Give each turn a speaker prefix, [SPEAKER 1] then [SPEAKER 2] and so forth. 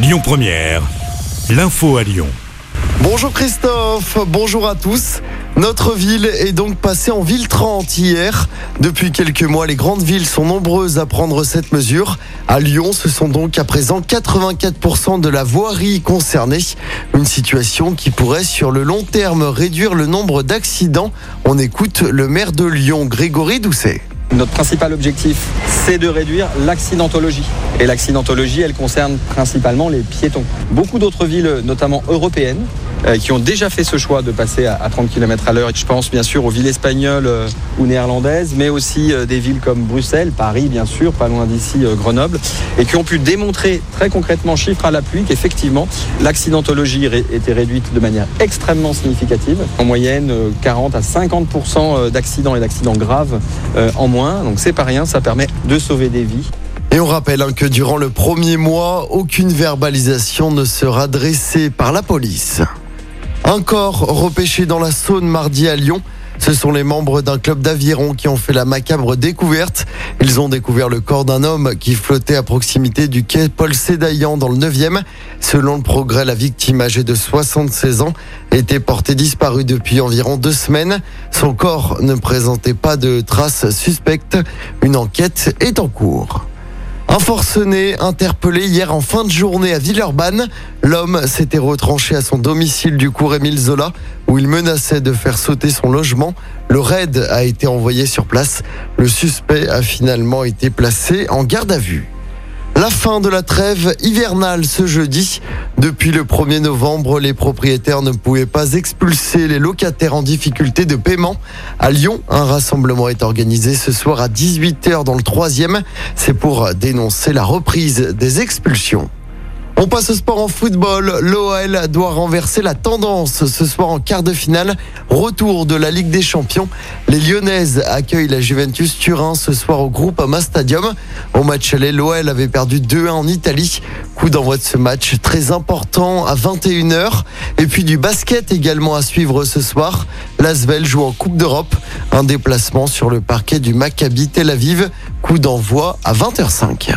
[SPEAKER 1] Lyon Première, l'info à Lyon.
[SPEAKER 2] Bonjour Christophe, bonjour à tous. Notre ville est donc passée en ville 30 hier. Depuis quelques mois, les grandes villes sont nombreuses à prendre cette mesure. À Lyon, ce sont donc à présent 84% de la voirie concernée. Une situation qui pourrait sur le long terme réduire le nombre d'accidents. On écoute le maire de Lyon, Grégory Doucet.
[SPEAKER 3] Notre principal objectif, c'est de réduire l'accidentologie. Et l'accidentologie, elle concerne principalement les piétons. Beaucoup d'autres villes, notamment européennes, qui ont déjà fait ce choix de passer à, 30 km à l'heure. Je pense bien sûr aux villes espagnoles euh, ou néerlandaises, mais aussi euh, des villes comme Bruxelles, Paris bien sûr, pas loin d'ici Grenoble, et qui ont pu démontrer très concrètement, chiffre à l'appui, qu'effectivement l'accidentologie était réduite de manière extrêmement significative. En moyenne, 40 à 50% d'accidents et d'accidents graves en moins. Donc c'est pas rien, ça permet de sauver des vies.
[SPEAKER 2] Et on rappelle hein, que durant le premier mois, aucune verbalisation ne sera dressée par la police. Un corps repêché dans la Saône mardi à Lyon. Ce sont les membres d'un club d'aviron qui ont fait la macabre découverte. Ils ont découvert le corps d'un homme qui flottait à proximité du quai Paul Sédaillan dans le 9e. Selon le progrès, la victime âgée de 76 ans était portée disparue depuis environ deux semaines. Son corps ne présentait pas de traces suspectes. Une enquête est en cours. Un forcené interpellé hier en fin de journée à Villeurbanne. L'homme s'était retranché à son domicile du cours Émile Zola où il menaçait de faire sauter son logement. Le raid a été envoyé sur place. Le suspect a finalement été placé en garde à vue. La fin de la trêve hivernale ce jeudi. Depuis le 1er novembre, les propriétaires ne pouvaient pas expulser les locataires en difficulté de paiement. À Lyon, un rassemblement est organisé ce soir à 18h dans le 3e. C'est pour dénoncer la reprise des expulsions. On passe au sport en football. L'OL doit renverser la tendance ce soir en quart de finale. Retour de la Ligue des Champions. Les Lyonnaises accueillent la Juventus Turin ce soir au groupe Ama Stadium. Au match aller, l'OL avait perdu 2-1 en Italie. Coup d'envoi de ce match très important à 21h. Et puis du basket également à suivre ce soir. L'Asvel joue en Coupe d'Europe. Un déplacement sur le parquet du Maccabi Tel Aviv. Coup d'envoi à 20h05.